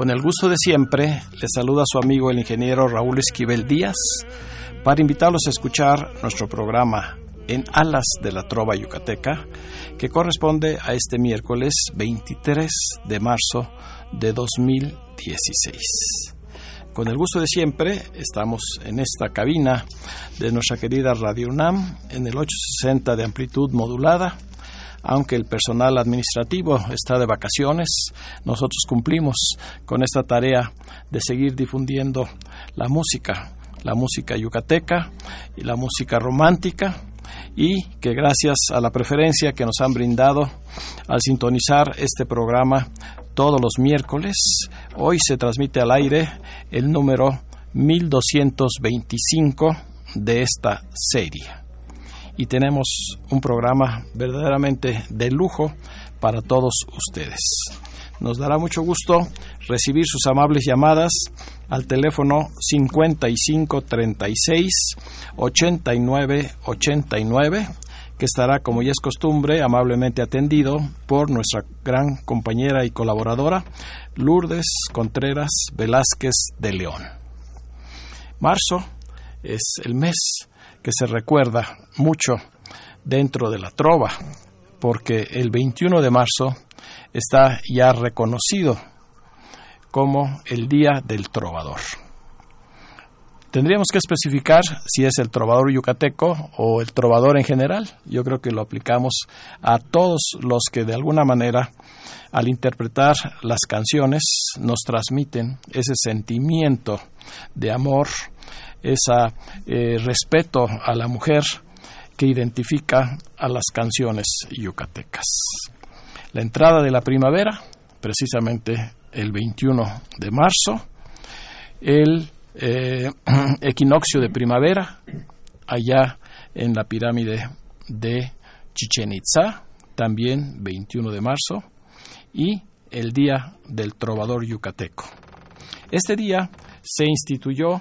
Con el gusto de siempre, le saluda su amigo el ingeniero Raúl Esquivel Díaz para invitarlos a escuchar nuestro programa En Alas de la Trova Yucateca, que corresponde a este miércoles 23 de marzo de 2016. Con el gusto de siempre, estamos en esta cabina de nuestra querida Radio UNAM en el 860 de amplitud modulada. Aunque el personal administrativo está de vacaciones, nosotros cumplimos con esta tarea de seguir difundiendo la música, la música yucateca y la música romántica, y que gracias a la preferencia que nos han brindado al sintonizar este programa todos los miércoles, hoy se transmite al aire el número 1225 de esta serie. Y tenemos un programa verdaderamente de lujo para todos ustedes. Nos dará mucho gusto recibir sus amables llamadas al teléfono 5536 8989 que estará, como ya es costumbre, amablemente atendido por nuestra gran compañera y colaboradora Lourdes Contreras Velázquez de León. Marzo es el mes que se recuerda mucho dentro de la trova, porque el 21 de marzo está ya reconocido como el Día del Trovador. Tendríamos que especificar si es el trovador yucateco o el trovador en general. Yo creo que lo aplicamos a todos los que de alguna manera al interpretar las canciones nos transmiten ese sentimiento de amor, ese eh, respeto a la mujer que identifica a las canciones yucatecas. La entrada de la primavera, precisamente el 21 de marzo, el eh, equinoccio de primavera allá en la pirámide de Chichen Itza, también 21 de marzo, y el Día del Trovador Yucateco. Este día se instituyó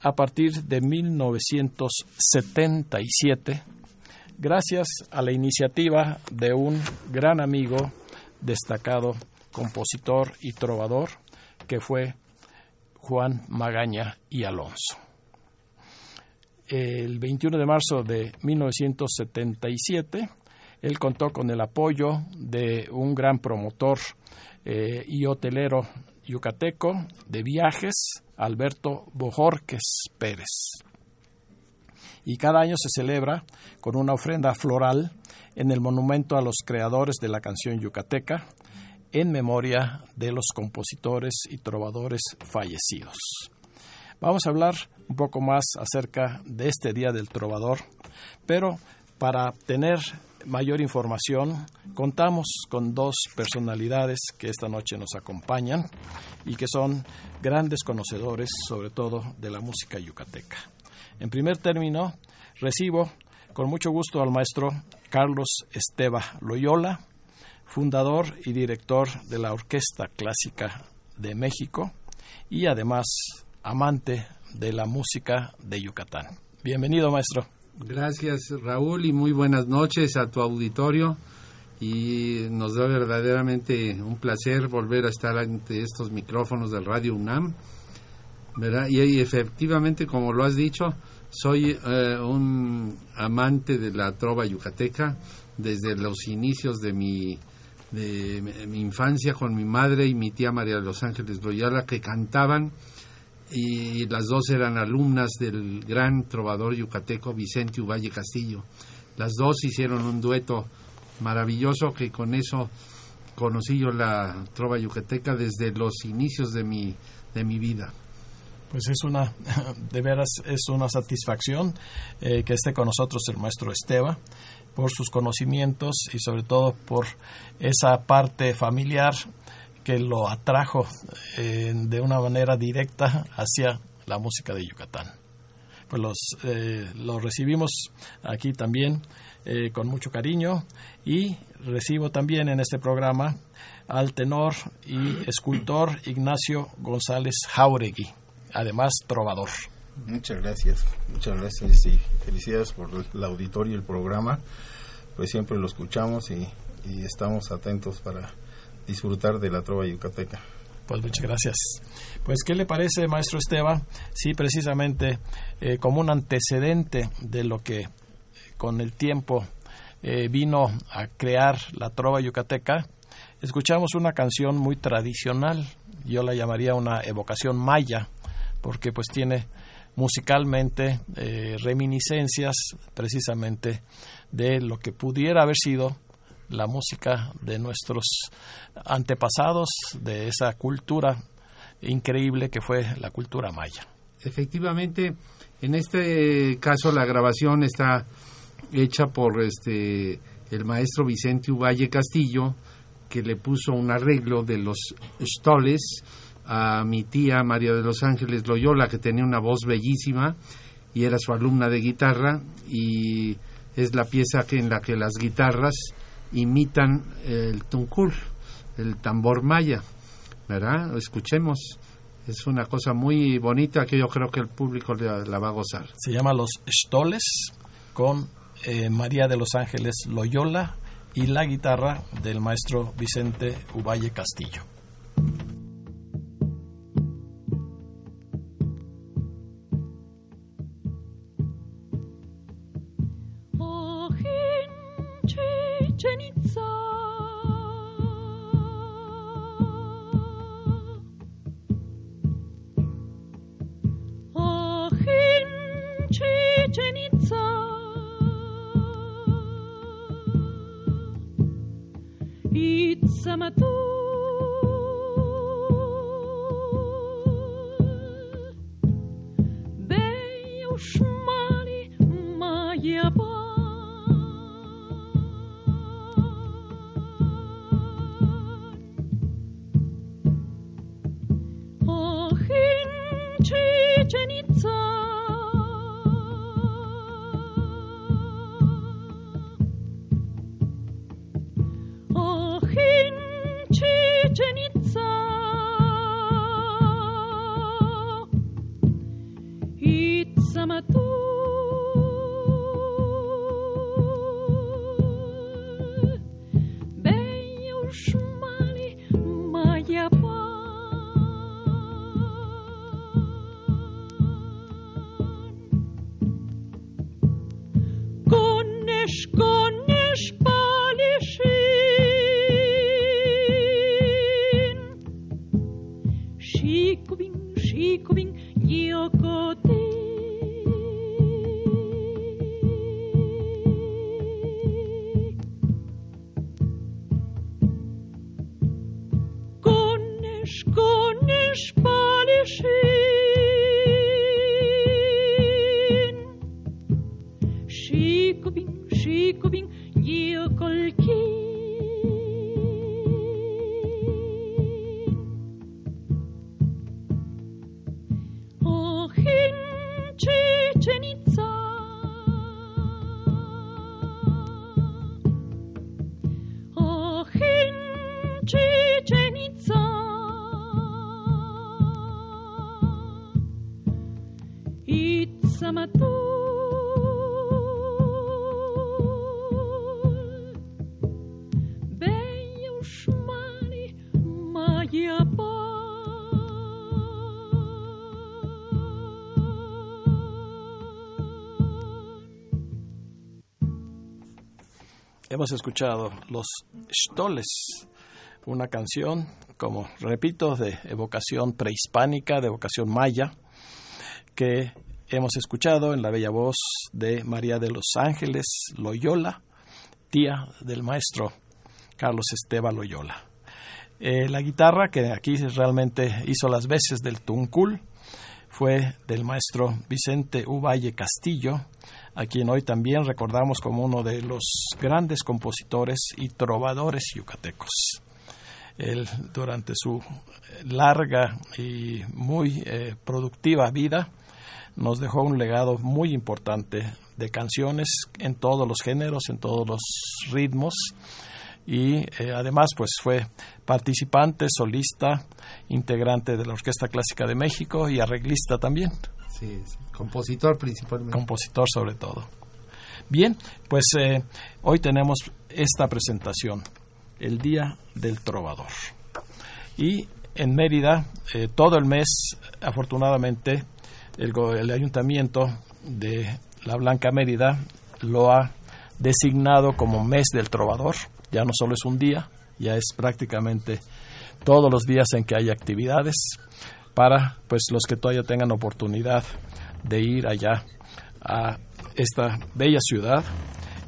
a partir de 1977 gracias a la iniciativa de un gran amigo, destacado compositor y trovador, que fue Juan Magaña y Alonso. El 21 de marzo de 1977, él contó con el apoyo de un gran promotor eh, y hotelero yucateco de viajes, Alberto Bojorques Pérez. Y cada año se celebra con una ofrenda floral en el monumento a los creadores de la canción yucateca, en memoria de los compositores y trovadores fallecidos. Vamos a hablar un poco más acerca de este Día del Trovador, pero para tener mayor información contamos con dos personalidades que esta noche nos acompañan y que son grandes conocedores sobre todo de la música yucateca. En primer término, recibo con mucho gusto al maestro Carlos Esteba Loyola, fundador y director de la Orquesta Clásica de México y además amante de la música de Yucatán. Bienvenido, maestro. Gracias, Raúl, y muy buenas noches a tu auditorio. Y nos da verdaderamente un placer volver a estar ante estos micrófonos del Radio UNAM. ¿verdad? Y, efectivamente, como lo has dicho, soy eh, un amante de la trova yucateca desde los inicios de mi de mi infancia con mi madre y mi tía María de los Ángeles Loyola que cantaban y las dos eran alumnas del gran trovador yucateco Vicente Uvalle Castillo. Las dos hicieron un dueto maravilloso que con eso conocí yo la trova yucateca desde los inicios de mi, de mi vida. Pues es una, de veras, es una satisfacción eh, que esté con nosotros el maestro Esteba por sus conocimientos y sobre todo por esa parte familiar que lo atrajo eh, de una manera directa hacia la música de Yucatán. Pues los, eh, los recibimos aquí también eh, con mucho cariño y recibo también en este programa al tenor y escultor Ignacio González Jauregui, además trovador. Muchas gracias, muchas gracias y felicidades por el auditorio y el programa. Pues siempre lo escuchamos y, y estamos atentos para disfrutar de la trova yucateca. Pues muchas gracias. Pues, ¿qué le parece, maestro Esteba? Sí, precisamente eh, como un antecedente de lo que con el tiempo eh, vino a crear la trova yucateca, escuchamos una canción muy tradicional, yo la llamaría una evocación maya, porque pues tiene musicalmente eh, reminiscencias precisamente de lo que pudiera haber sido la música de nuestros antepasados, de esa cultura increíble que fue la cultura maya. Efectivamente, en este caso la grabación está hecha por este el maestro Vicente Uvalle Castillo, que le puso un arreglo de los stoles a mi tía María de los Ángeles Loyola, que tenía una voz bellísima y era su alumna de guitarra, y es la pieza que, en la que las guitarras imitan el tuncul, el tambor maya, ¿verdad? Escuchemos. Es una cosa muy bonita que yo creo que el público la, va a gozar. Se llama Los Stoles con eh, María de los Ángeles Loyola y la guitarra del maestro Vicente Uvalle Castillo. 跟着你走。Hemos escuchado Los Stoles, una canción, como repito, de evocación prehispánica, de evocación maya, que hemos escuchado en la bella voz de María de los Ángeles Loyola, tía del maestro Carlos Esteban Loyola. Eh, la guitarra, que aquí realmente hizo las veces del tuncul, fue del maestro Vicente Uvalle Castillo, a quien hoy también recordamos como uno de los grandes compositores y trovadores yucatecos. él durante su larga y muy eh, productiva vida nos dejó un legado muy importante de canciones en todos los géneros, en todos los ritmos y eh, además pues fue participante, solista, integrante de la Orquesta Clásica de México y arreglista también. Compositor principalmente. Compositor sobre todo. Bien, pues eh, hoy tenemos esta presentación, el Día del Trovador. Y en Mérida, eh, todo el mes, afortunadamente, el, el ayuntamiento de la Blanca Mérida lo ha designado como mes del trovador. Ya no solo es un día, ya es prácticamente todos los días en que hay actividades para pues los que todavía tengan oportunidad de ir allá a esta bella ciudad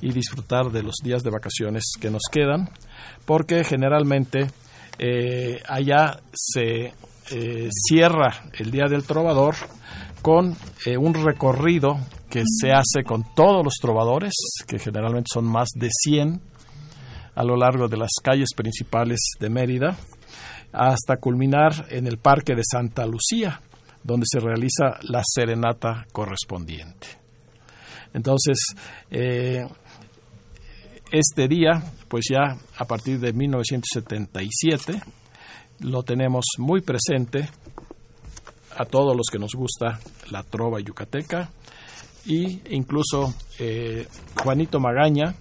y disfrutar de los días de vacaciones que nos quedan, porque generalmente eh, allá se eh, cierra el Día del Trovador con eh, un recorrido que se hace con todos los trovadores, que generalmente son más de 100 a lo largo de las calles principales de Mérida, hasta culminar en el Parque de Santa Lucía, donde se realiza la serenata correspondiente. Entonces, eh, este día, pues ya a partir de 1977, lo tenemos muy presente a todos los que nos gusta la trova yucateca y incluso eh, Juanito Magaña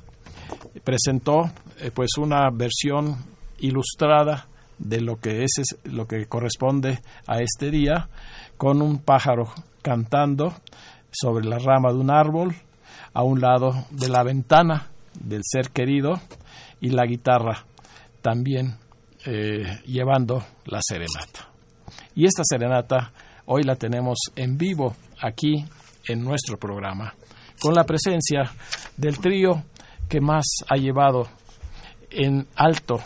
presentó eh, pues una versión ilustrada de lo que es lo que corresponde a este día con un pájaro cantando sobre la rama de un árbol a un lado de la ventana del ser querido y la guitarra también eh, llevando la serenata. Y esta serenata hoy la tenemos en vivo aquí en nuestro programa, con la presencia del trío que más ha llevado en alto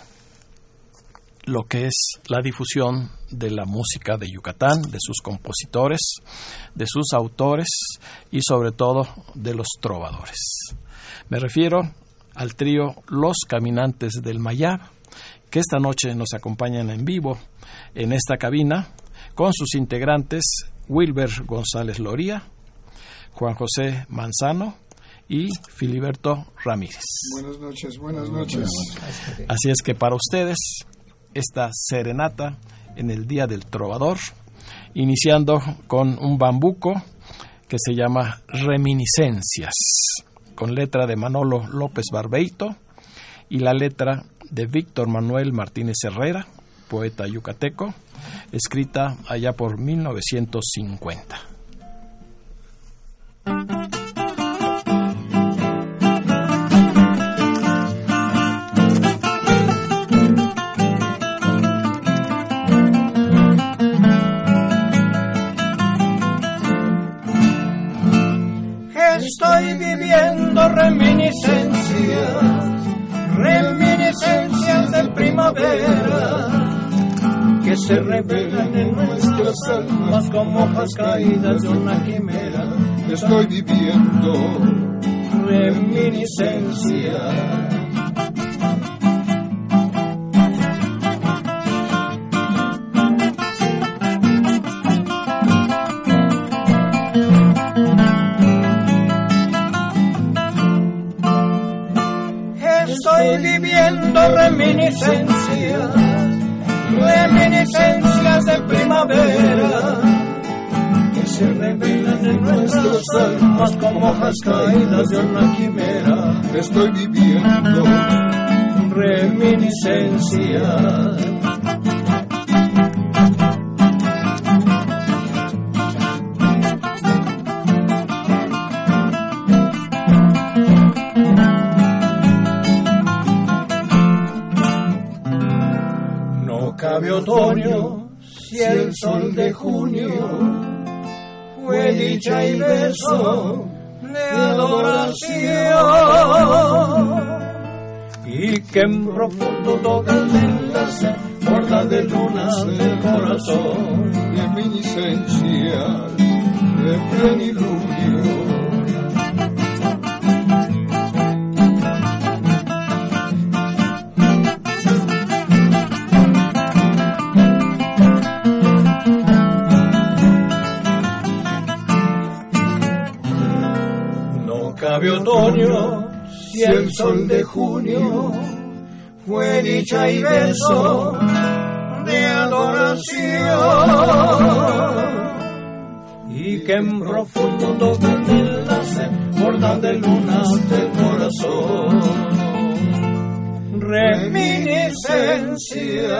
lo que es la difusión de la música de Yucatán, de sus compositores, de sus autores y sobre todo de los trovadores. Me refiero al trío Los Caminantes del Mayab, que esta noche nos acompañan en vivo en esta cabina con sus integrantes Wilber González Loría, Juan José Manzano y Filiberto Ramírez. Buenas noches, buenas noches. Así es que para ustedes esta serenata en el Día del Trovador, iniciando con un bambuco que se llama Reminiscencias, con letra de Manolo López Barbeito y la letra de Víctor Manuel Martínez Herrera, poeta yucateco, escrita allá por 1950. Reminiscencias, reminiscencias de primavera que se revelan en nuestras almas como hojas caídas de una quimera. Estoy viviendo reminiscencias. Reminiscencias, reminiscencias de primavera que se revelan en nuestras almas como hojas caídas de una quimera. Estoy viviendo reminiscencias. De junio fue dicha y beso de adoración y que en profundo toca el enlace borda de lunas del corazón reminiscencias de plenilunio. Otoño, si el sol de junio fue dicha y beso de adoración. Y que en profundo enlace borda de lunas del corazón. Reminiscencia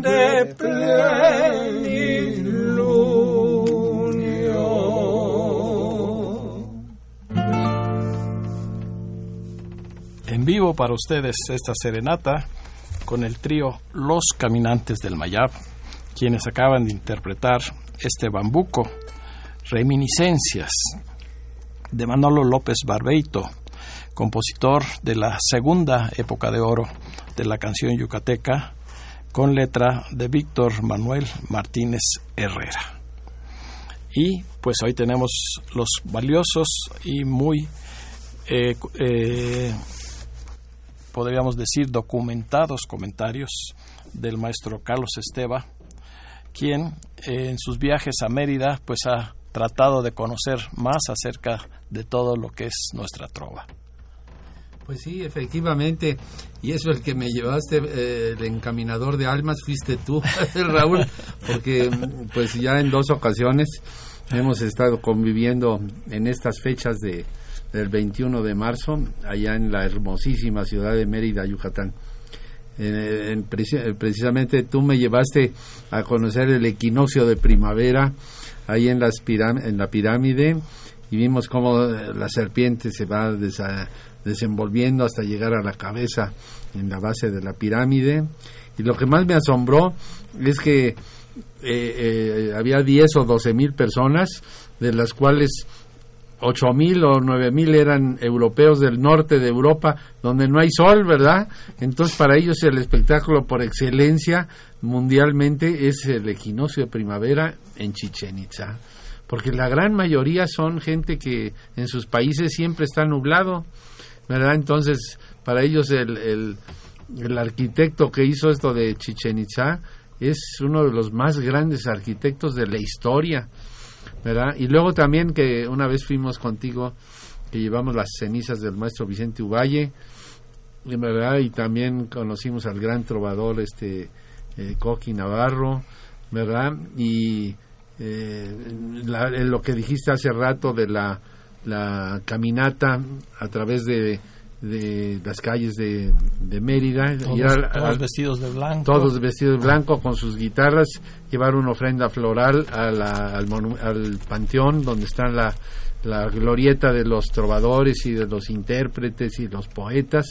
de plenilunio. Para ustedes esta serenata con el trío Los Caminantes del Mayab, quienes acaban de interpretar este bambuco, Reminiscencias, de Manolo López Barbeito, compositor de la segunda época de oro de la canción yucateca, con letra de Víctor Manuel Martínez Herrera. Y pues hoy tenemos los valiosos y muy, eh, eh, podríamos decir, documentados comentarios del maestro Carlos Esteba, quien en sus viajes a Mérida pues ha tratado de conocer más acerca de todo lo que es nuestra trova. Pues sí, efectivamente, y eso el que me llevaste, eh, el encaminador de almas, fuiste tú, Raúl, porque pues ya en dos ocasiones hemos estado conviviendo en estas fechas de, del 21 de marzo, allá en la hermosísima ciudad de Mérida, Yucatán. En, preci- precisamente tú me llevaste a conocer el equinoccio de primavera ahí en, las en la pirámide y vimos cómo eh, la serpiente se va desa- desenvolviendo hasta llegar a la cabeza en la base de la pirámide y lo que más me asombró es que eh, eh, había 10 o 12 mil personas de las cuales ocho mil o nueve mil eran europeos del norte de Europa, donde no hay sol, ¿verdad? Entonces para ellos el espectáculo por excelencia mundialmente es el equinoccio de primavera en Chichen Itza, porque la gran mayoría son gente que en sus países siempre está nublado, ¿verdad? Entonces para ellos el, el, el arquitecto que hizo esto de Chichen Itza es uno de los más grandes arquitectos de la historia. ¿Verdad? Y luego también que una vez fuimos contigo, que llevamos las cenizas del maestro Vicente Uvalle, ¿verdad? Y también conocimos al gran trovador este eh, Coqui Navarro, ¿verdad? Y eh, la- lo que dijiste hace rato de la, la caminata a través de, de las calles de, de Mérida, Todos, ir al- todos al- vestidos de blanco. todos vestidos de blanco con sus guitarras, llevar una ofrenda floral a la- al, al panteón donde está la, la glorieta de los trovadores y de los intérpretes y los poetas,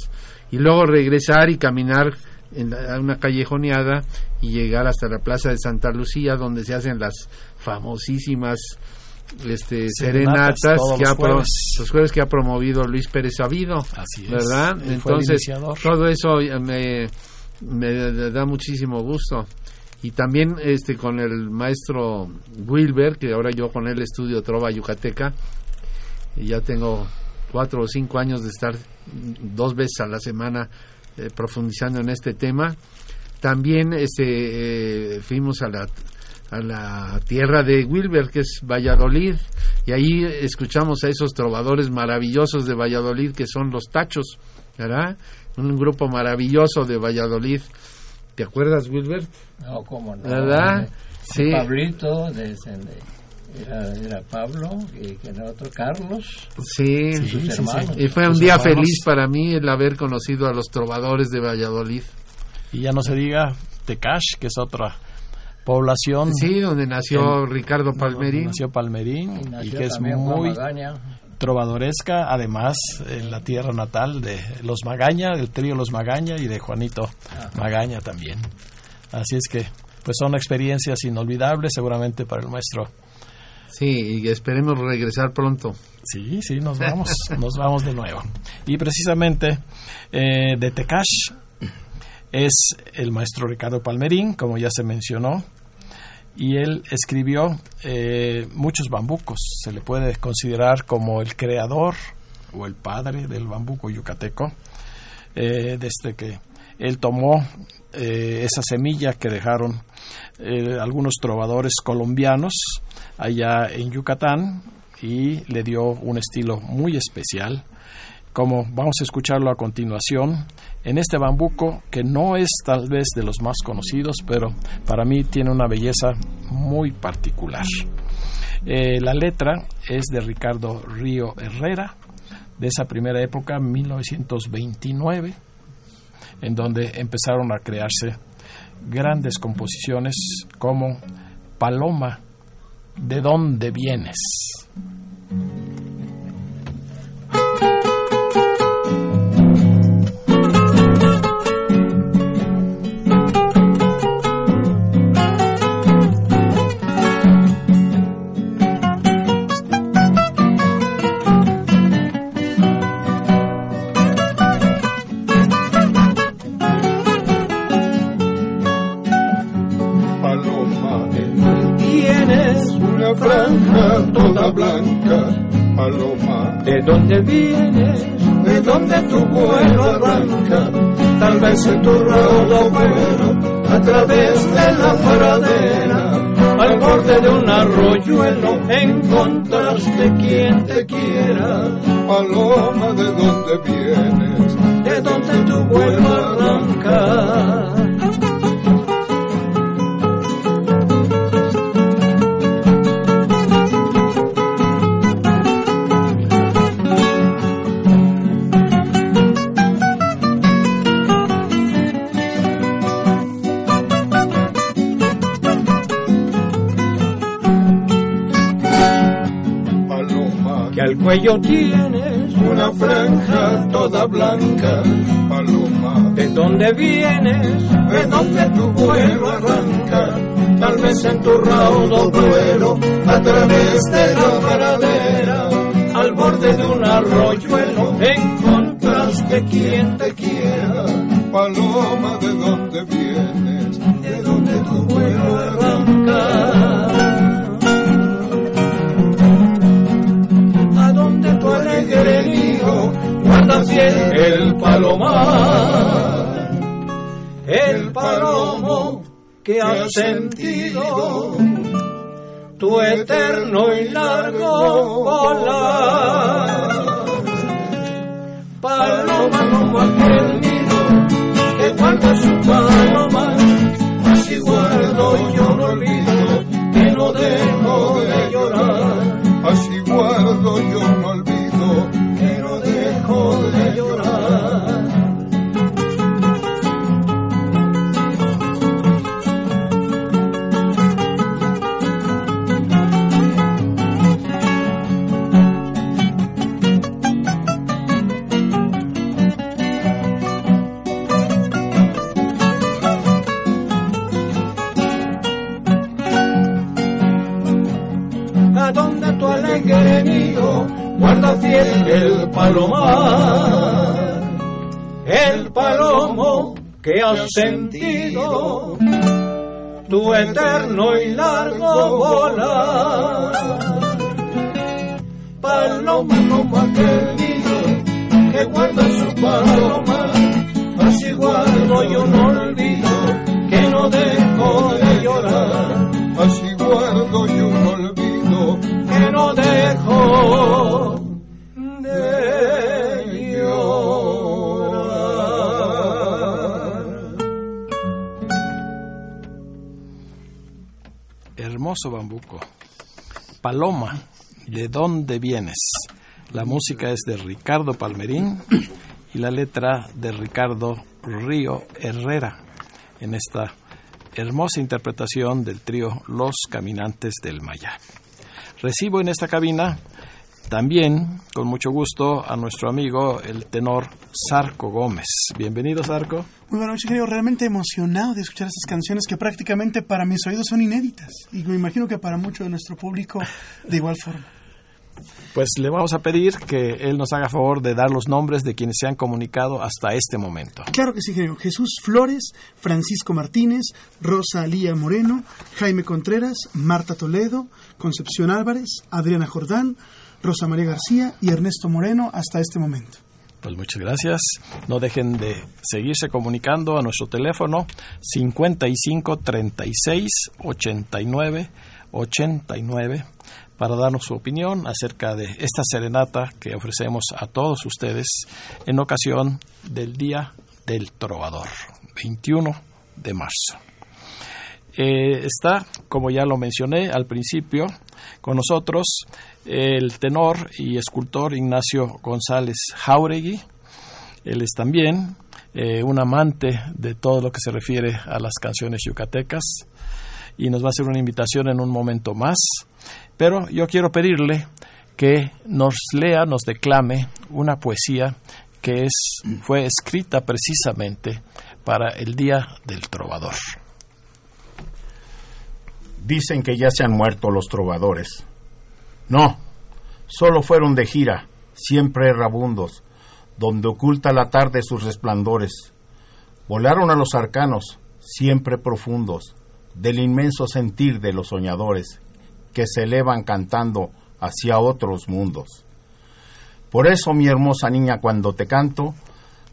y luego regresar y caminar en la- a una callejoneada y llegar hasta la plaza de Santa Lucía donde se hacen las famosísimas este, Serenatas que los jueves. los jueves que ha promovido Luis Pérez Sabido Así es. ¿verdad? Entonces, todo eso eh, me, me da muchísimo gusto. Y también este con el maestro Wilber, que ahora yo con él estudio Trova Yucateca, y ya tengo cuatro o cinco años de estar dos veces a la semana eh, profundizando en este tema. También este, eh, fuimos a la, a la tierra de Wilber, que es Valladolid, y ahí escuchamos a esos trovadores maravillosos de Valladolid, que son los Tachos, ¿verdad? Un grupo maravilloso de Valladolid. ¿Te acuerdas, Wilber? No, cómo no. ¿Verdad? Sí. Pablito, desde era, era Pablo, y que era otro Carlos, Sí, sus hermanos. y fue un día hermanos. feliz para mí el haber conocido a los trovadores de Valladolid. Y ya no se diga Tecash, que es otra población. Sí, donde nació Ricardo Palmerín. Nació Palmerín Y que es muy Magaña. trovadoresca, además en la tierra natal de los Magaña, del trío Los Magaña y de Juanito Magaña también. Así es que pues son experiencias inolvidables seguramente para el maestro. Sí, y esperemos regresar pronto. Sí, sí, nos vamos, nos vamos de nuevo. Y precisamente eh, de Tecash es el maestro Ricardo Palmerín, como ya se mencionó, y él escribió eh, muchos bambucos. Se le puede considerar como el creador o el padre del bambuco yucateco, eh, desde que Él tomó eh, esa semilla que dejaron algunos trovadores colombianos allá en Yucatán y le dio un estilo muy especial, como vamos a escucharlo a continuación en este bambuco que no es tal vez de los más conocidos, pero para mí tiene una belleza muy particular. Eh, la letra es de Ricardo Río Herrera, de esa primera época, 1929, en donde empezaron a crearse grandes composiciones como Paloma, ¿de dónde vienes? De tu vuelo arranca, tal vez en tu raudo vuelo, a través de la pradera, al borde de un arroyuelo, encontraste quien te quiera, paloma, ¿de dónde vienes? de dónde tu vuelo arranca. Cuello tienes una franja toda blanca. Paloma, de dónde vienes, de dónde tu vuelo arranca, tal vez en tu raudo vuelo, a través de la pradera, al borde de un arroyuelo, encontraste quien te quiera, palomar, el palomo que ha sentido tu eterno y largo volar. Paloma como aquel nido que guarda su paloma, sentido tu eterno y largo volar. Paloma como aquel que guarda su paloma, así guardo yo no olvido que no dejo de llorar. Así guardo yo no olvido. que no dejo Bambuco. Paloma, ¿de dónde vienes? La música es de Ricardo Palmerín y la letra de Ricardo Río Herrera en esta hermosa interpretación del trío Los Caminantes del Maya. Recibo en esta cabina también, con mucho gusto, a nuestro amigo el tenor Sarco Gómez. Bienvenido, Sarco. Muy buenas noches, ingeniero. Realmente emocionado de escuchar estas canciones que prácticamente para mis oídos son inéditas. Y me imagino que para mucho de nuestro público de igual forma. Pues le vamos a pedir que él nos haga favor de dar los nombres de quienes se han comunicado hasta este momento. Claro que sí, ingeniero. Jesús Flores, Francisco Martínez, Rosa Alía Moreno, Jaime Contreras, Marta Toledo, Concepción Álvarez, Adriana Jordán, Rosa María García y Ernesto Moreno hasta este momento. Pues muchas gracias. No dejen de seguirse comunicando a nuestro teléfono 55 36 89 89 para darnos su opinión acerca de esta serenata que ofrecemos a todos ustedes en ocasión del Día del Trovador, 21 de marzo. Eh, está, como ya lo mencioné al principio, con nosotros el tenor y escultor Ignacio González Jauregui. Él es también eh, un amante de todo lo que se refiere a las canciones yucatecas y nos va a hacer una invitación en un momento más. Pero yo quiero pedirle que nos lea, nos declame una poesía que es, fue escrita precisamente para el Día del Trovador. Dicen que ya se han muerto los trovadores. No, solo fueron de gira, siempre errabundos, donde oculta la tarde sus resplandores. Volaron a los arcanos, siempre profundos, del inmenso sentir de los soñadores, que se elevan cantando hacia otros mundos. Por eso, mi hermosa niña, cuando te canto,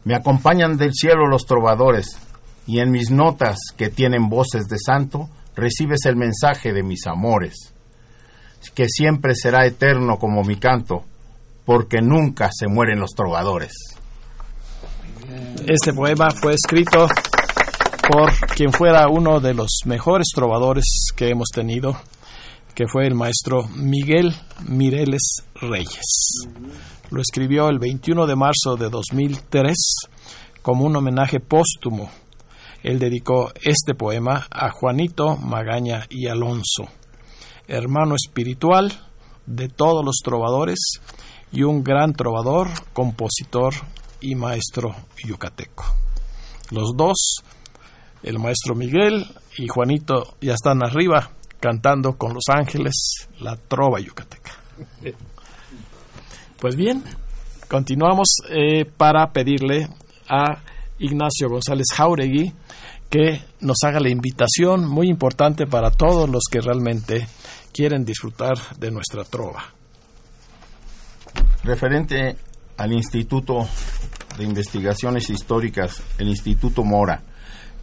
me acompañan del cielo los trovadores, y en mis notas, que tienen voces de santo, recibes el mensaje de mis amores, que siempre será eterno como mi canto, porque nunca se mueren los trovadores. Este poema fue escrito por quien fuera uno de los mejores trovadores que hemos tenido, que fue el maestro Miguel Mireles Reyes. Lo escribió el 21 de marzo de 2003 como un homenaje póstumo él dedicó este poema a Juanito Magaña y Alonso, hermano espiritual de todos los trovadores y un gran trovador, compositor y maestro yucateco. Los dos, el maestro Miguel y Juanito, ya están arriba cantando con los ángeles la trova yucateca. Pues bien, continuamos eh, para pedirle a Ignacio González Jauregui, que nos haga la invitación muy importante para todos los que realmente quieren disfrutar de nuestra trova. Referente al Instituto de Investigaciones Históricas, el Instituto Mora,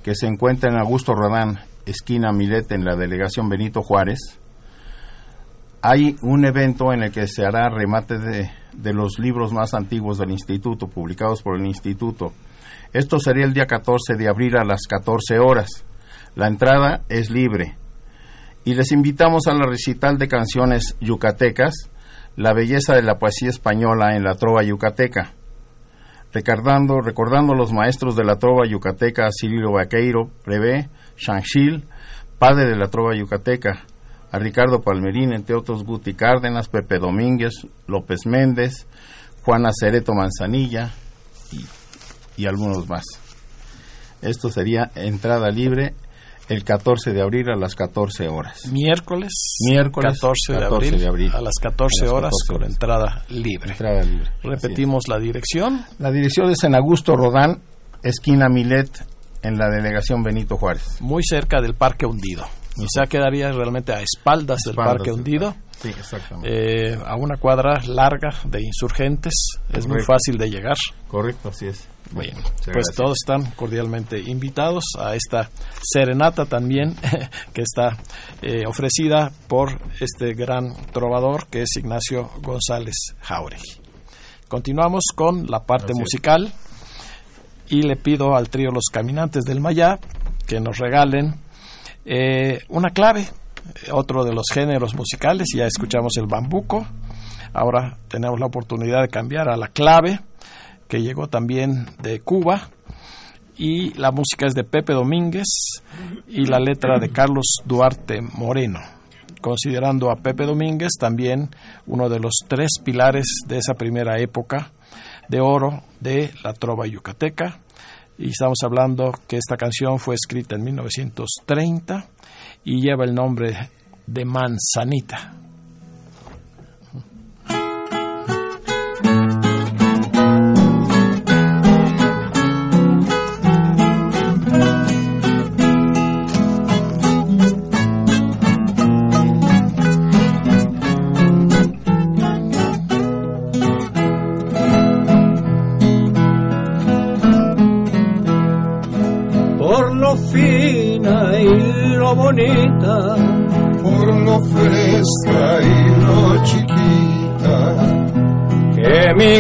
que se encuentra en Augusto Rodán, esquina Milete, en la delegación Benito Juárez, hay un evento en el que se hará remate de, de los libros más antiguos del instituto, publicados por el instituto, esto sería el día 14 de abril a las 14 horas. La entrada es libre. Y les invitamos a la recital de canciones yucatecas, La belleza de la poesía española en la trova yucateca. Recordando, recordando los maestros de la trova yucateca, Cirilo Vaqueiro, Prevé, Shanxil, padre de la trova yucateca, a Ricardo Palmerín, entre otros Guti Cárdenas, Pepe Domínguez, López Méndez, Juana Cereto Manzanilla y y algunos más. Esto sería entrada libre el 14 de abril a las 14 horas. Miércoles, Miércoles 14, de, abril, a las 14, horas, con entrada libre. Entrada libre. Repetimos la dirección. La dirección es en Augusto Rodán, esquina Milet, en la delegación Benito Juárez. Muy cerca del Parque Hundido. O sea, quedaría realmente a espaldas, del Parque Hundido. Sí, exactamente. Eh, a una cuadra larga de insurgentes. Es muy fácil de llegar. Correcto, así es. Bueno, pues todos están cordialmente invitados a esta serenata también que está eh, ofrecida por este gran trovador que es Ignacio González Jauregui. Continuamos con la parte musical y le pido al trío Los Caminantes del Mayá que nos regalen eh, una clave, otro de los géneros musicales, ya escuchamos el bambuco, ahora tenemos la oportunidad de cambiar a la clave que llegó también de Cuba, y la música es de Pepe Domínguez y la letra de Carlos Duarte Moreno, considerando a Pepe Domínguez también uno de los tres pilares de esa primera época de oro de la trova yucateca. Y estamos hablando que esta canción fue escrita en 1930 y lleva el nombre de Manzanita.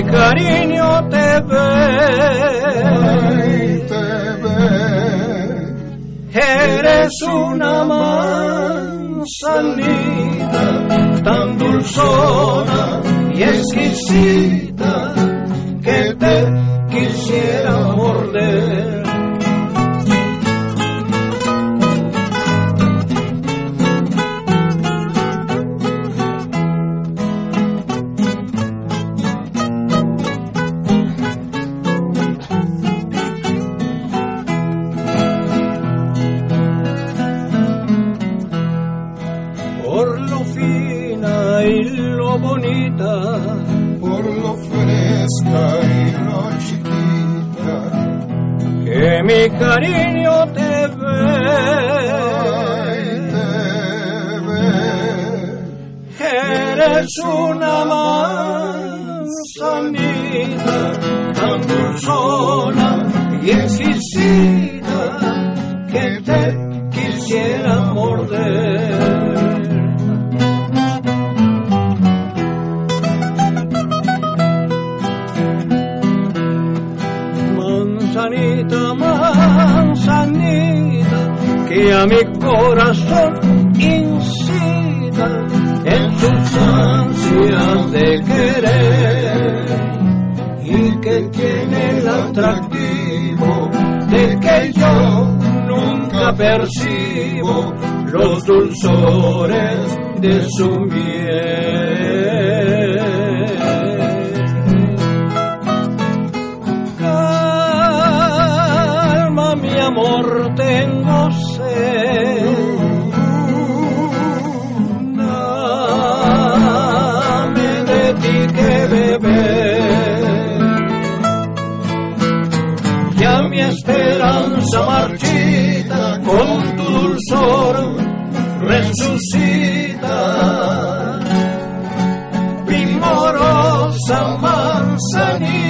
Cariño te ve, te ve. Eres una manzanita tan dulzona y exquisita de querer y que tiene el atractivo de que yo nunca percibo los dulzores de su miel. Esperanza marchita con tu dulzor resucita. Primorosa manzanita,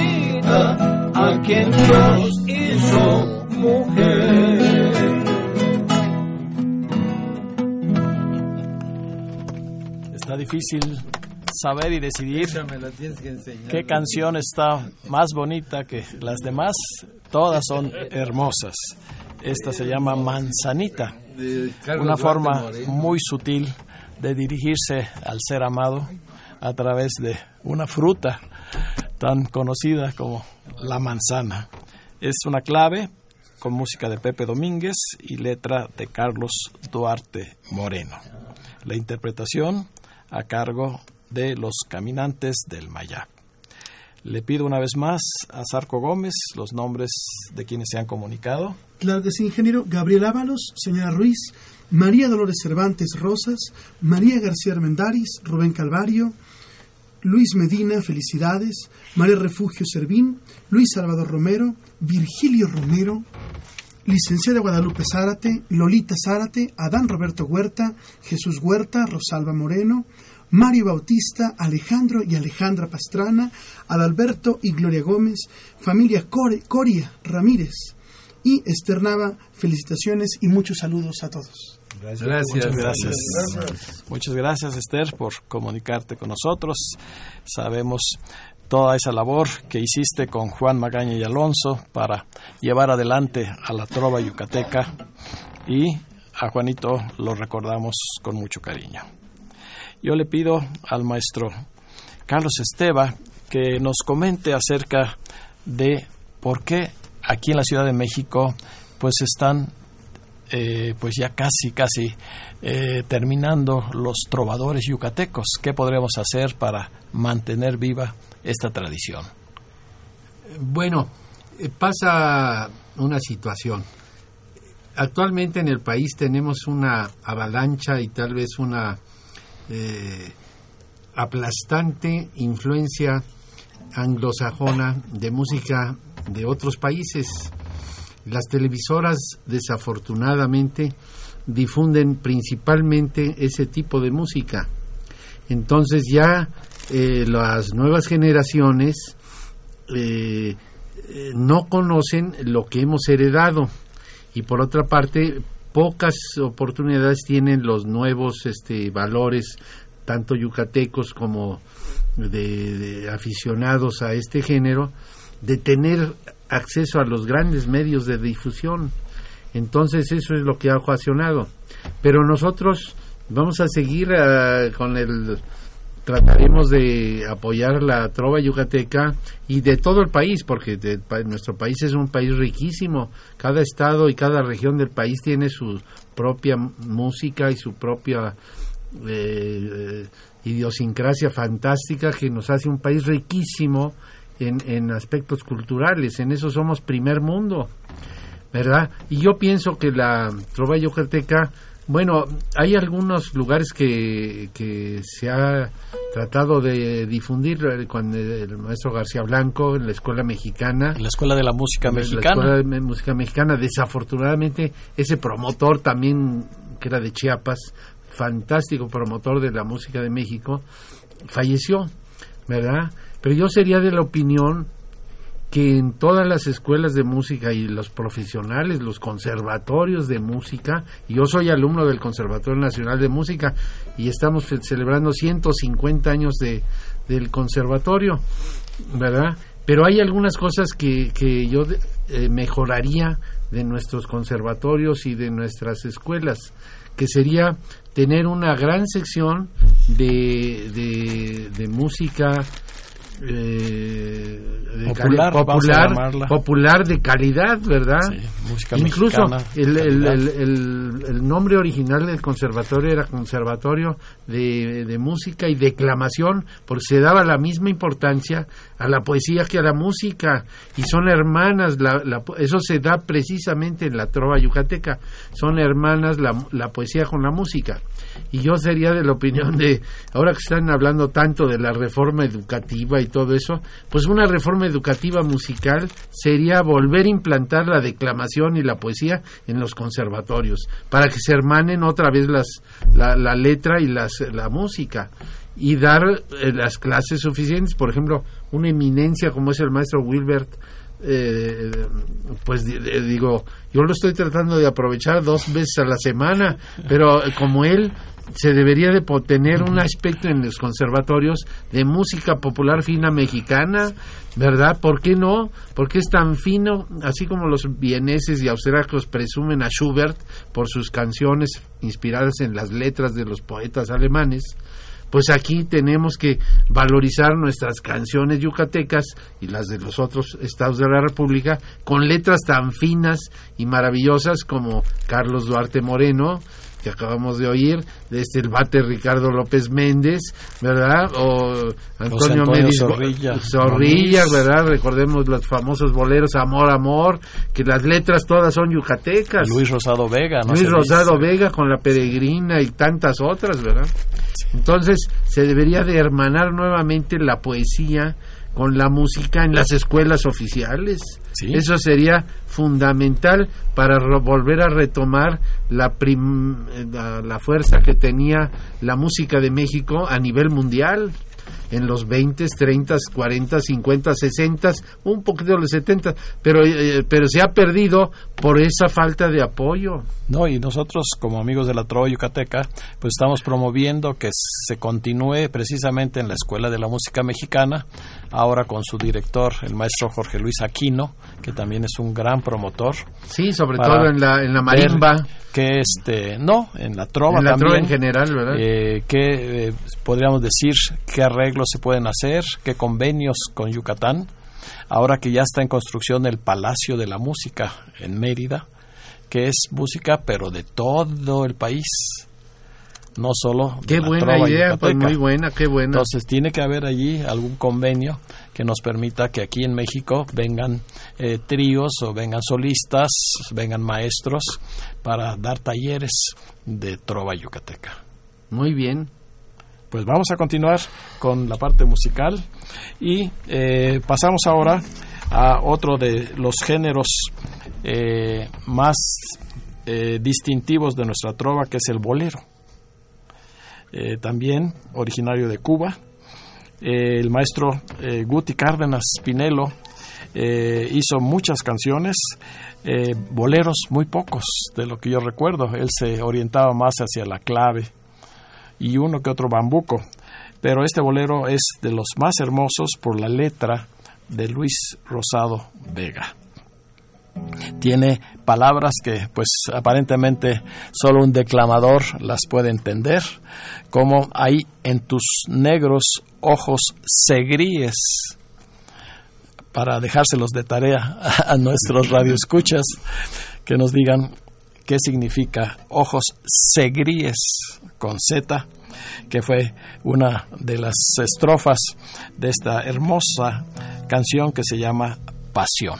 a quien Dios hizo mujer. Está difícil saber y decidir Esa me la tienes que enseñar. qué canción está más bonita que las demás. Todas son hermosas. Esta se llama Manzanita, una forma muy sutil de dirigirse al ser amado a través de una fruta tan conocida como la manzana. Es una clave con música de Pepe Domínguez y letra de Carlos Duarte Moreno. La interpretación a cargo de los caminantes del Mayá. Le pido una vez más a Sarco Gómez los nombres de quienes se han comunicado. Claro que ingeniero. Gabriel Ábalos, señora Ruiz, María Dolores Cervantes Rosas, María García Armendáriz, Rubén Calvario, Luis Medina, felicidades, María Refugio Servín, Luis Salvador Romero, Virgilio Romero, licenciada Guadalupe Zárate, Lolita Zárate, Adán Roberto Huerta, Jesús Huerta, Rosalba Moreno, Mario Bautista, Alejandro y Alejandra Pastrana, Adalberto y Gloria Gómez, familia Core- Coria Ramírez y Esther Nava, felicitaciones y muchos saludos a todos. Gracias. Muchas gracias. Muchas gracias, Esther, por comunicarte con nosotros. Sabemos toda esa labor que hiciste con Juan Magaña y Alonso para llevar adelante a la trova yucateca y a Juanito lo recordamos con mucho cariño. Yo le pido al maestro Carlos Esteva que nos comente acerca de por qué aquí en la Ciudad de México pues están eh, pues ya casi, casi eh, terminando los trovadores yucatecos. ¿Qué podremos hacer para mantener viva esta tradición? Bueno, eh, pasa una situación. Actualmente en el país tenemos una avalancha y tal vez una eh, aplastante influencia anglosajona de música de otros países. Las televisoras desafortunadamente difunden principalmente ese tipo de música. Entonces ya eh, las nuevas generaciones eh, no conocen lo que hemos heredado y por otra parte pocas oportunidades tienen los nuevos este, valores, tanto yucatecos como de, aficionados a este género, de tener acceso a los grandes medios de difusión. Entonces eso es lo que ha ocasionado. Pero nosotros vamos a seguir ah, con el trataremos de apoyar la trova yucateca y de todo el país, porque nuestro país es un país riquísimo. Cada estado y cada región del país tiene su propia música y su propia eh, idiosincrasia fantástica que nos hace un país riquísimo en aspectos culturales. En eso somos primer mundo, ¿verdad? Y yo pienso que la trova yucateca bueno, hay algunos lugares que, que se ha tratado de difundir con el maestro García Blanco en la Escuela Mexicana. En la Escuela de la Música Mexicana. La Escuela de Música Mexicana. Desafortunadamente, ese promotor también, que era de Chiapas, fantástico promotor de la música de México, falleció, ¿verdad? Pero yo sería de la opinión que en todas las escuelas de música y los profesionales, los conservatorios de música, yo soy alumno del Conservatorio Nacional de Música y estamos celebrando 150 años de, del conservatorio, ¿verdad? Pero hay algunas cosas que, que yo eh, mejoraría de nuestros conservatorios y de nuestras escuelas, que sería tener una gran sección de, de música eh, popular, popular, popular de calidad, ¿verdad? Incluso el, el, nombre original del conservatorio era Conservatorio de, Música y Declamación, porque se daba la misma importancia a la poesía que a la música, y son hermanas, eso se da precisamente en la trova yucateca, son hermanas la, la poesía con la música. Y yo sería de la opinión de, ahora que están hablando tanto de la reforma educativa y todo eso, pues una reforma educativa musical sería volver a implantar la declamación y la poesía en los conservatorios, para que se hermanen otra vez las, la, la letra y las, la música y dar eh, las clases suficientes, por ejemplo, una eminencia como es el maestro Wilbert, eh, pues digo, yo lo estoy tratando de aprovechar dos veces a la semana, pero como él se debería de tener un aspecto en los conservatorios de música popular fina mexicana, ¿verdad? ¿Por qué no? Porque es tan fino, así como los vieneses y austriacos presumen a Schubert por sus canciones inspiradas en las letras de los poetas alemanes, pues aquí tenemos que valorizar nuestras canciones yucatecas y las de los otros estados de la República con letras tan finas y maravillosas como Carlos Duarte Moreno, que acabamos de oír, de este el bate Ricardo López Méndez, ¿verdad? O Antonio, Antonio Zorrilla, ¿verdad? Recordemos los famosos boleros Amor, Amor, que las letras todas son yucatecas. Luis Rosado Vega, ¿no? Luis Rosado Vega con La Peregrina y tantas otras, ¿verdad? Entonces, se debería de hermanar nuevamente la poesía con la música en las escuelas oficiales. Eso sería fundamental para volver a retomar la, la, la, fuerza que tenía la música de México a nivel mundial en los 20, 30, 40, 50, 60, un poquito de los 70, pero, eh, pero se ha perdido por esa falta de apoyo. No, y nosotros como amigos de la Trova Yucateca, pues estamos promoviendo que se continúe precisamente en la Escuela de la Música Mexicana, ahora con su director, el maestro Jorge Luis Aquino, que también es un gran promotor. Sí, sobre todo en la, en la marimba. Que este, no, en la trova en la Trova en general, ¿verdad? Eh, que eh, podríamos decir qué arreglos se pueden hacer, qué convenios con Yucatán. Ahora que ya está en construcción el Palacio de la Música en Mérida, que es música pero de todo el país no solo qué buena idea pues muy buena qué buena. Entonces tiene que haber allí algún convenio que nos permita que aquí en México vengan eh, tríos o vengan solistas vengan maestros para dar talleres de trova yucateca. Muy bien pues vamos a continuar con la parte musical y eh, pasamos ahora a otro de los géneros eh, más eh, distintivos de nuestra trova, que es el bolero. también originario de Cuba. el maestro Guti Cárdenas Pinelo hizo muchas canciones. boleros muy pocos, de lo que yo recuerdo. Él se orientaba más hacia la clave y uno que otro bambuco. Pero este bolero es de los más hermosos por la letra de Luis Rosado Vega. Tiene palabras que pues aparentemente solo un declamador las puede entender, como hay en tus negros ojos segríes para dejárselos de tarea a nuestros radioescuchas que nos digan qué significa ojos segríes con Z, que fue una de las estrofas de esta hermosa canción que se llama Pasión.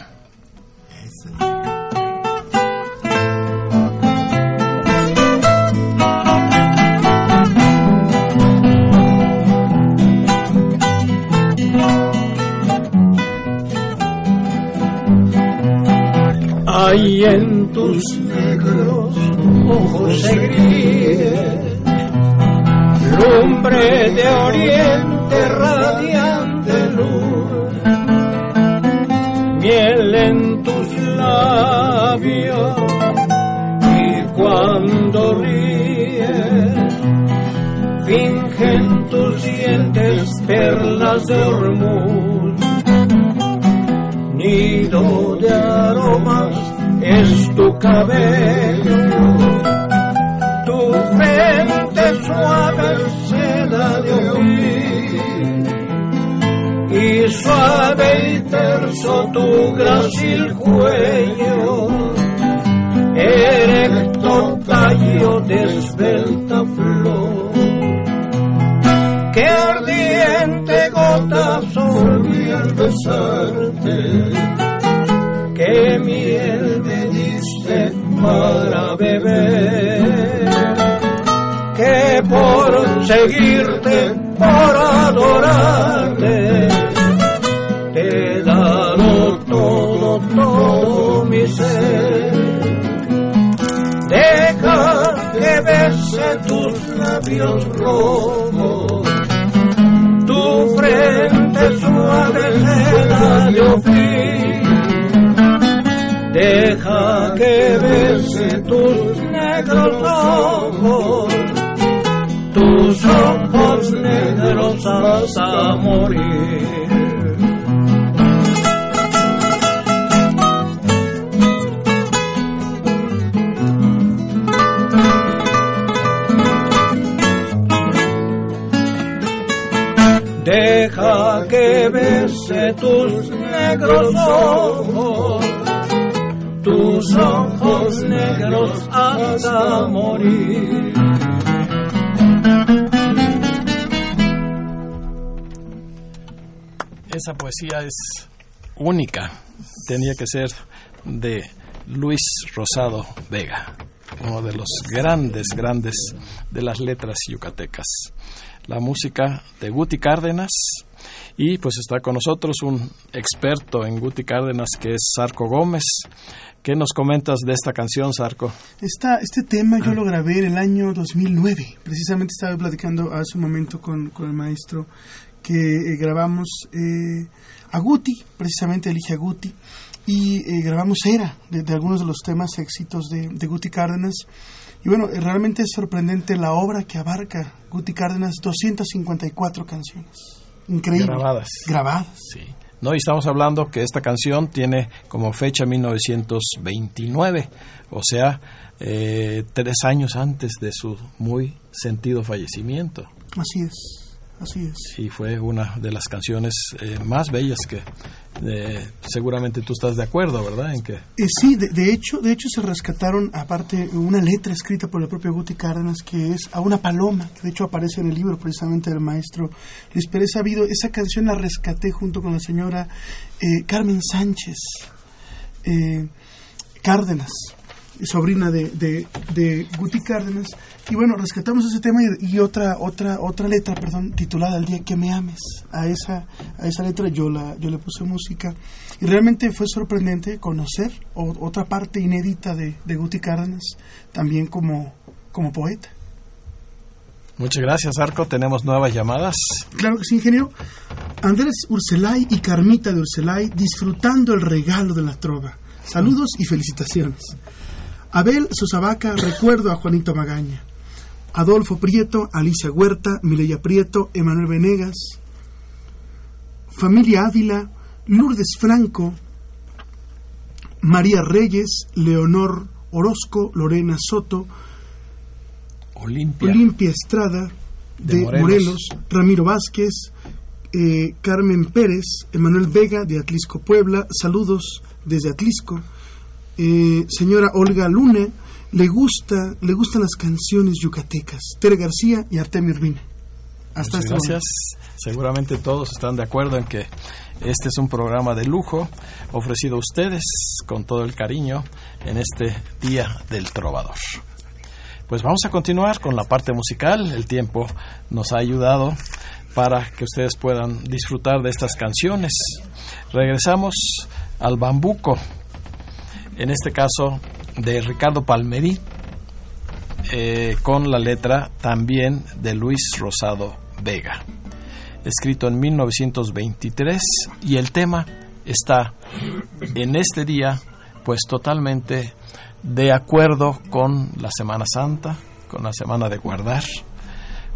Hay en tus negros ojos segríes, lumbre de oriente radiante luz, miel en tus labios y cuando ríes, fingen tus dientes perlas de hormuz nido de aromas es tu cabello, tu frente suave seda de oír, y suave y terso tu grácil cuello, erecto tallo de esbelta flor. Que ardiente gota solí al besarte, que miel para beber, que por seguirte, por adorarte, te he dado todo, todo mi ser. Deja que bese tus labios rojos, tu frente suave seda de. Deja que bese tus negros ojos, tus ojos negros hasta morir. Deja que bese tus negros ojos, ojos negros hasta morir. Esa poesía es única, tenía que ser de Luis Rosado Vega, uno de los grandes, grandes de las letras yucatecas. La música de Guti Cárdenas y pues está con nosotros un experto en Guti Cárdenas que es Sarco Gómez. ¿Qué nos comentas de esta canción, Sarco? Esta, este tema yo lo grabé en el año 2009. Precisamente estaba platicando hace un momento con, con el maestro que eh, grabamos eh, a Guti, precisamente elige a Guti, y eh, grabamos Era, de, de, algunos de los temas éxitos de, de Guti Cárdenas. Y bueno, realmente es sorprendente la obra que abarca Guti Cárdenas, 254 canciones. Increíble. Grabadas. Grabadas. Sí. No, y estamos hablando que esta canción tiene como fecha 1929, o sea, eh, tres años antes de su muy sentido fallecimiento. Así es. Así es. Y fue una de las canciones eh, más bellas que eh, seguramente tú estás de acuerdo, ¿verdad? En que eh, sí, de, de, hecho, de hecho se rescataron aparte una letra escrita por el propio Guti Cárdenas que es a una paloma, que de hecho aparece en el libro precisamente del maestro Luis Pérez Sabido. Esa canción la rescaté junto con la señora Carmen Sánchez Cárdenas sobrina de, de, de, Guti Cárdenas. Y bueno, rescatamos ese tema y, y, otra otra otra letra, perdón, titulada El día que me ames. A esa a esa letra yo la yo le puse música y realmente fue sorprendente conocer o, otra parte inédita de, de Guti Cárdenas también como como poeta. Muchas gracias, Arco. Tenemos nuevas llamadas. Claro que sí, ingeniero. Andrés Urselay y Carmita de Urselay disfrutando el regalo de la trova Saludos y felicitaciones. Abel Susabaca, recuerdo a Juanito Magaña. Adolfo Prieto, Alicia Huerta, Mileya Prieto, Emanuel Venegas. Familia Ávila, Lourdes Franco, María Reyes, Leonor Orozco, Lorena Soto, Olimpia, Olimpia Estrada de, De Morelos. Morelos. Ramiro Vázquez, eh, Carmen Pérez, Emanuel Vega de Atlisco, Puebla, saludos desde Atlisco. Eh, señora Olga Luna, le gusta, le gustan las canciones yucatecas. Tere García y Artemio Urbina. Hasta Muchas gracias. Seguramente todos están de acuerdo en que este es un programa de lujo ofrecido a ustedes con todo el cariño en este Día del Trovador. Pues vamos a continuar con la parte musical. El tiempo nos ha ayudado para que ustedes puedan disfrutar de estas canciones. Regresamos al bambuco, en este caso de Ricardo Palmerí, eh, con la letra también de Luis Rosado Vega, escrito en 1923 y el tema está en este día pues totalmente de acuerdo con la Semana Santa, con la Semana de Guardar,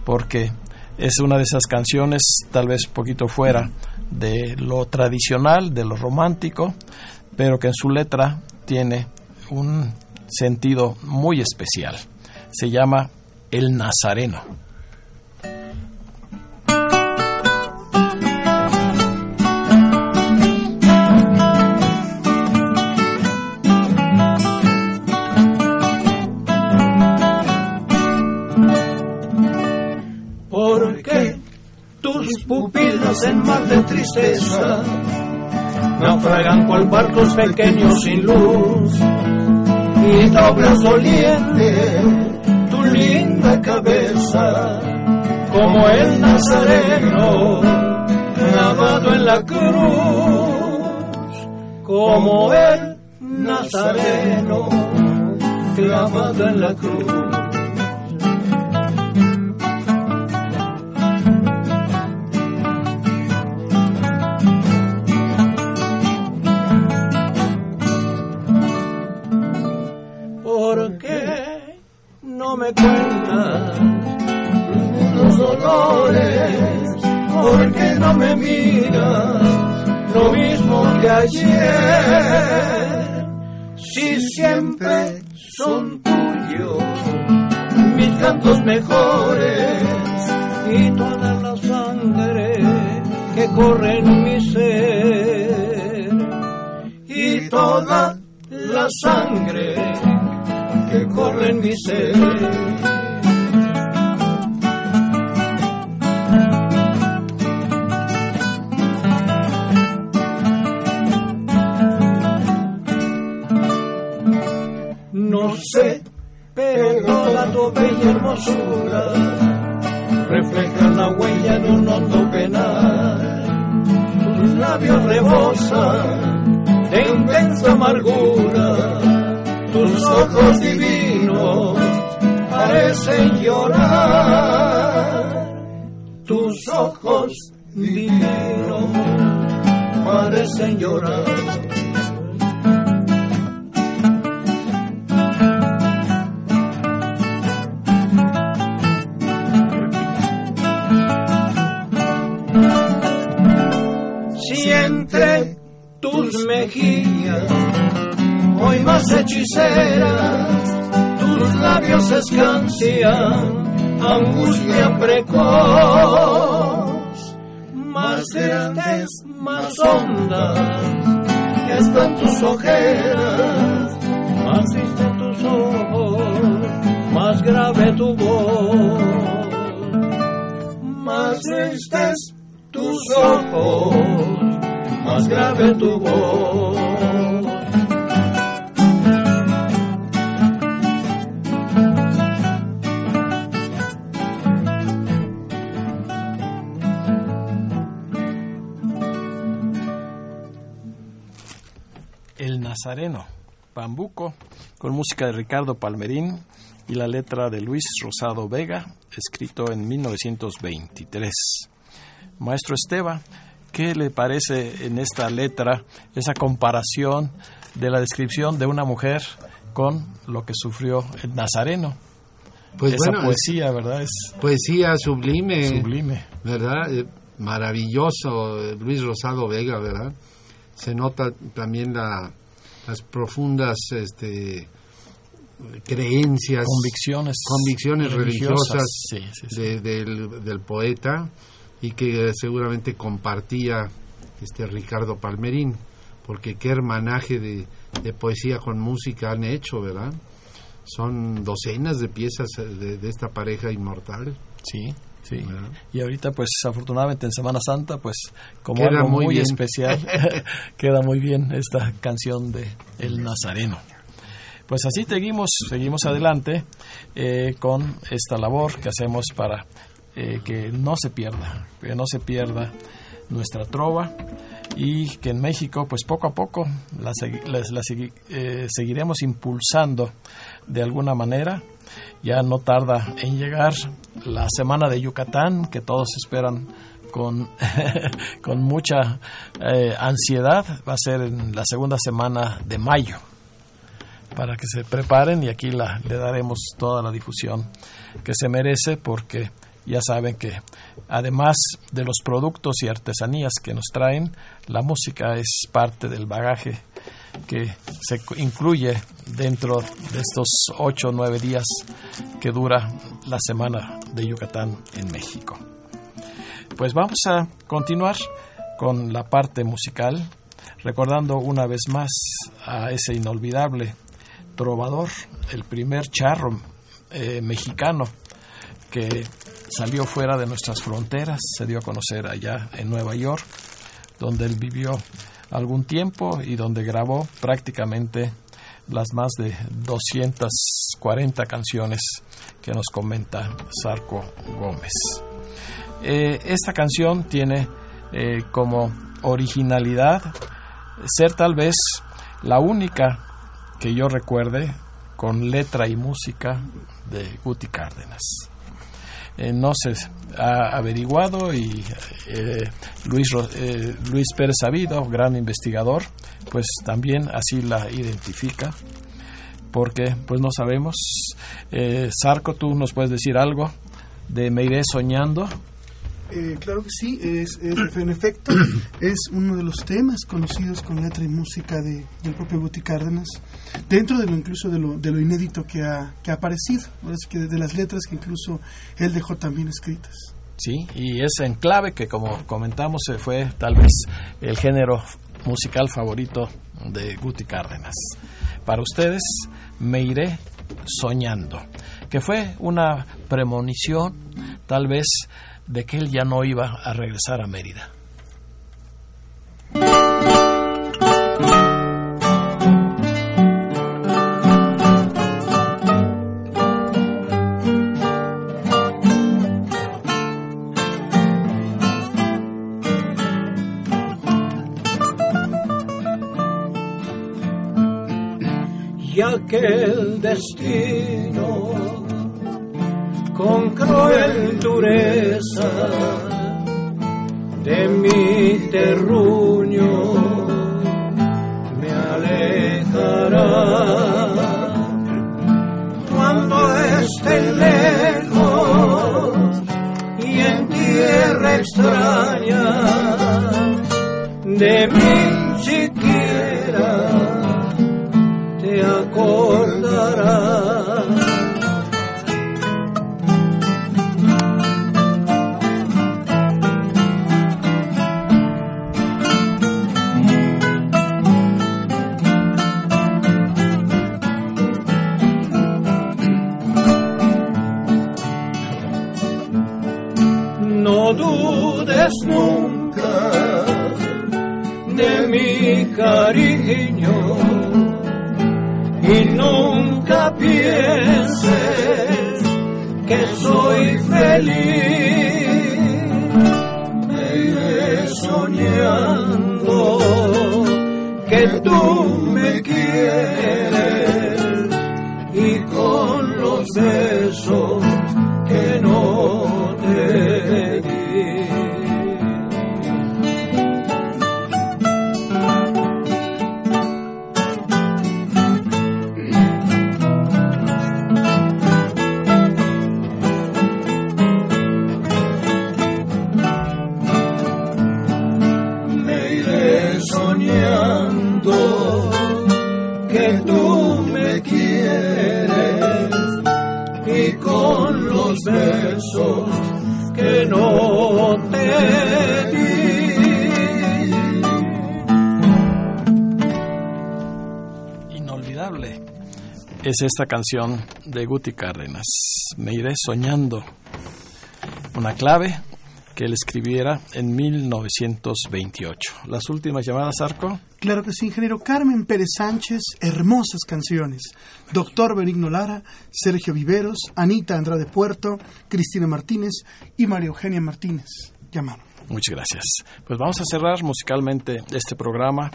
porque es una de esas canciones tal vez poquito fuera de lo tradicional, de lo romántico, pero que en su letra tiene un sentido muy especial. Se llama El Nazareno. porque tus pupilas en mar de tristeza naufragan cual barcos pequeños sin luz y doblas doliente tu linda cabeza como el nazareno clavado en la cruz como el nazareno clavado en la cruz me cuentas los dolores? ¿Por qué no me miras lo mismo que ayer? Si siempre son tuyos mis cantos mejores y toda la sangre que corre en mi ser y toda la sangre que corre en mi ser. No sé, pero toda tu bella hermosura refleja la huella de un hondo penal. Tus labios rebosan de intensa amargura tus ojos divinos parecen llorar. Tus ojos divinos parecen llorar. Si entre tus mejillas hoy más hechiceras, tus labios escancian angustia precoz, más grandes, más hondas, están tus ojeras, más triste tus ojos, más grave tu voz, más tristes tus ojos, más grave tu voz. El Nazareno, Bambuco, con música de Ricardo Palmerín y la letra de Luis Rosado Vega, escrito en 1923. Maestro Esteba, ¿qué le parece en esta letra esa comparación de la descripción de una mujer con lo que sufrió el Nazareno? Pues esa bueno, poesía, ¿verdad? Es poesía sublime, sublime. ¿verdad? Eh, maravilloso, eh, Luis Rosado Vega, ¿verdad? Se nota también la, las profundas este, creencias, convicciones, convicciones religiosas, sí, sí, sí. de- del, del poeta y que seguramente compartía este Ricardo Palmerín, porque qué hermanaje de, de poesía con música han hecho, ¿verdad? Son docenas de piezas eh, de, de esta pareja inmortal. Sí, sí. ¿verdad? Y ahorita, pues afortunadamente en Semana Santa, pues como Queda algo muy especial, queda muy bien esta canción de El Nazareno. Pues así seguimos, seguimos adelante eh, con esta labor que hacemos para eh, que no se pierda, que no se pierda nuestra trova y que en México, pues poco a poco la, segui- la segui- eh, seguiremos impulsando de alguna manera. Ya no tarda en llegar la semana de Yucatán, que todos esperan con, con mucha eh, ansiedad. Va a ser en la segunda semana de mayo para que se preparen y aquí la, le daremos toda la difusión que se merece porque ya saben que además de los productos y artesanías que nos traen, la música es parte del bagaje que se incluye dentro de estos ocho o nueve días que dura la semana de Yucatán en México. Pues vamos a continuar con la parte musical, recordando una vez más a ese inolvidable trovador, el primer charro eh, mexicano que salió fuera de nuestras fronteras, se dio a conocer allá en Nueva York, donde él vivió algún tiempo y donde grabó prácticamente las más de 240 canciones que nos comenta Sarco Gómez. Eh, esta canción tiene eh, como originalidad ser tal vez la única que yo recuerde con letra y música de Guti Cárdenas. Eh, no se ha averiguado y eh, Luis, eh, Luis Pérez Sabido, gran investigador, pues también así la identifica porque pues no sabemos. Eh, Sarco, tú nos puedes decir algo de Me iré soñando. Eh, claro que sí, es, es- en efecto es uno de los temas conocidos con letra y música de, del propio Guti Cárdenas, dentro de lo incluso de lo, de lo inédito que ha, que ha aparecido, sí que de las letras que incluso él dejó también escritas. Sí, y es en clave que como comentamos eh, fue tal vez el género musical favorito de Guti Cárdenas. Para ustedes, Me iré soñando, que fue una premonición tal vez de que él ya no iba a regresar a Mérida. ya que el destino con cruel dureza de mi terruño me alejará cuando esté lejos y en tierra extraña de mí siquiera te acordarás. Es esta canción de Guti Cárdenas. Me iré soñando. Una clave que él escribiera en 1928. Las últimas llamadas, Arco. Claro que sí, ingeniero Carmen Pérez Sánchez, hermosas canciones. Doctor Benigno Lara, Sergio Viveros, Anita Andrade Puerto, Cristina Martínez y María Eugenia Martínez. Llamaron. Muchas gracias. Pues vamos a cerrar musicalmente este programa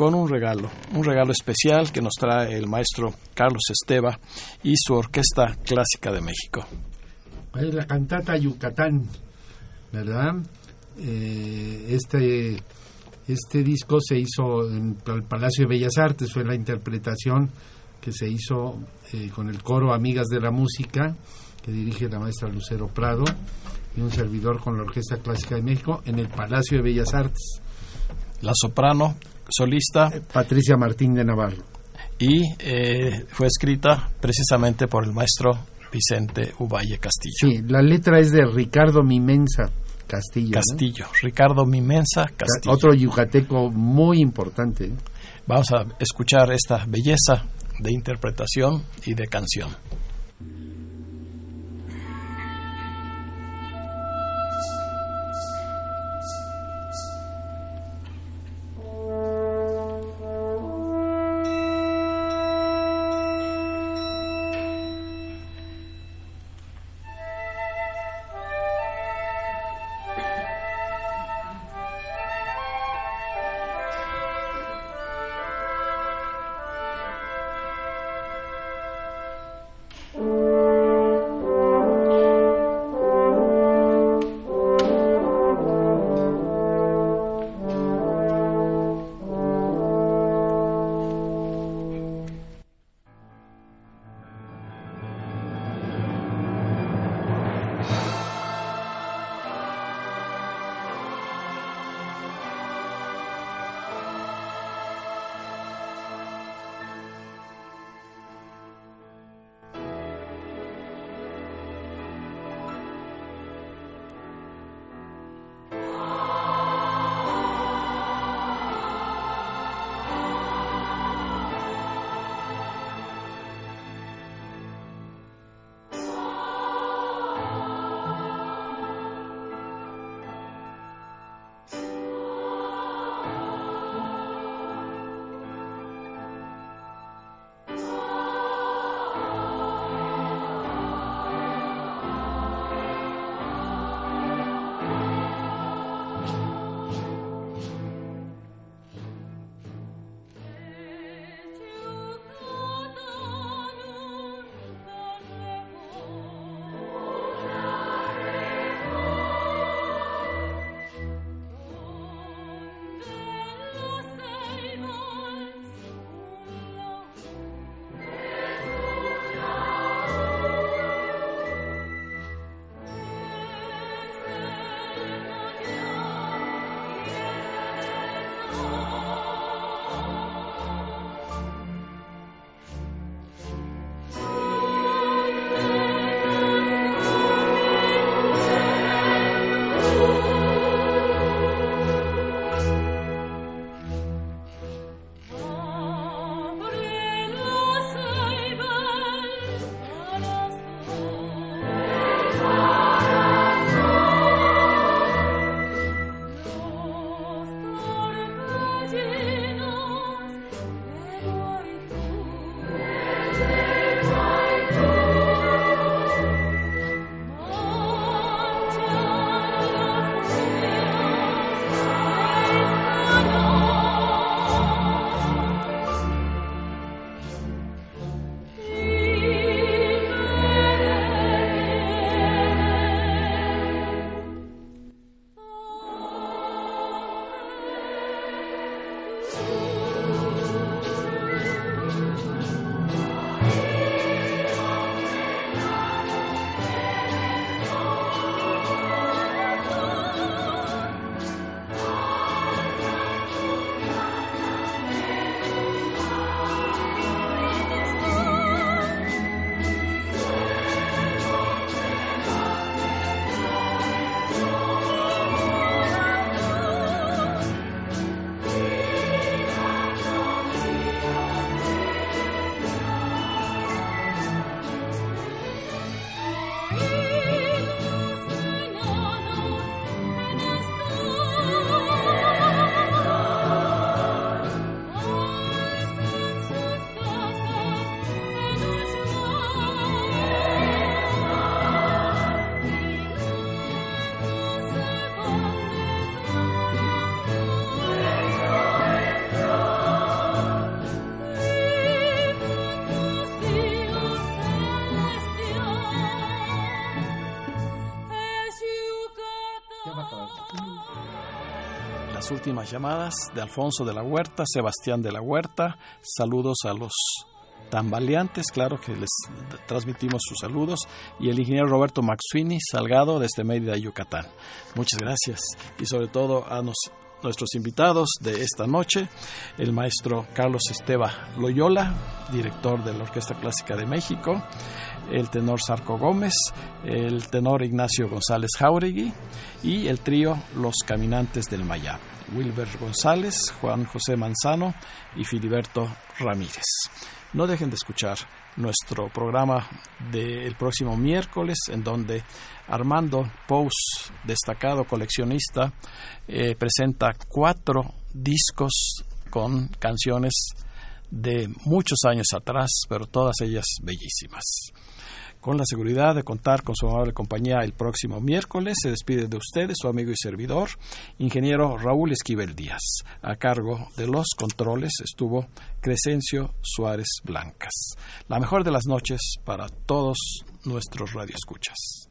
con un regalo, un regalo especial que nos trae el maestro Carlos Esteva y su Orquesta Clásica de México. Es la cantata Yucatán, ¿verdad? Eh, este, este disco se hizo en el Palacio de Bellas Artes, fue la interpretación que se hizo eh, con el coro Amigas de la Música, que dirige la maestra Lucero Prado, y un servidor con la Orquesta Clásica de México en el Palacio de Bellas Artes. La soprano solista Patricia Martín de Navarro. y eh, fue escrita precisamente por el maestro Vicente Uvalle Castillo. Sí, la letra es de Ricardo Mimensa Castillo. ¿no? Castillo, Ricardo Mimensa Castillo. Otro yucateco muy importante. ¿eh? Vamos a escuchar esta belleza de interpretación y de canción. Últimas llamadas de Alfonso de la Huerta, Sebastián de la Huerta. Saludos a los tambaleantes, claro que les transmitimos sus saludos. Y el ingeniero Roberto Maxuini Salgado desde Mérida, Yucatán. Muchas gracias. Y sobre todo a nuestros invitados de esta noche, el maestro Carlos Esteba Loyola, director de la Orquesta Clásica de México, el tenor Sarco Gómez, el tenor Ignacio González Jauregui y el trío Los Caminantes del Mayab, Wilber González, Juan José Manzano y Filiberto Ramírez. No dejen de escuchar nuestro programa del próximo miércoles, en donde Armando Pous, destacado coleccionista, eh, presenta cuatro discos con canciones de muchos años atrás, pero todas ellas bellísimas. Con la seguridad de contar con su amable compañía el próximo miércoles, se despide de ustedes su amigo y servidor, ingeniero Raúl Esquivel Díaz. A cargo de los controles estuvo Crescencio Suárez Blancas. La mejor de las noches para todos nuestros radioescuchas.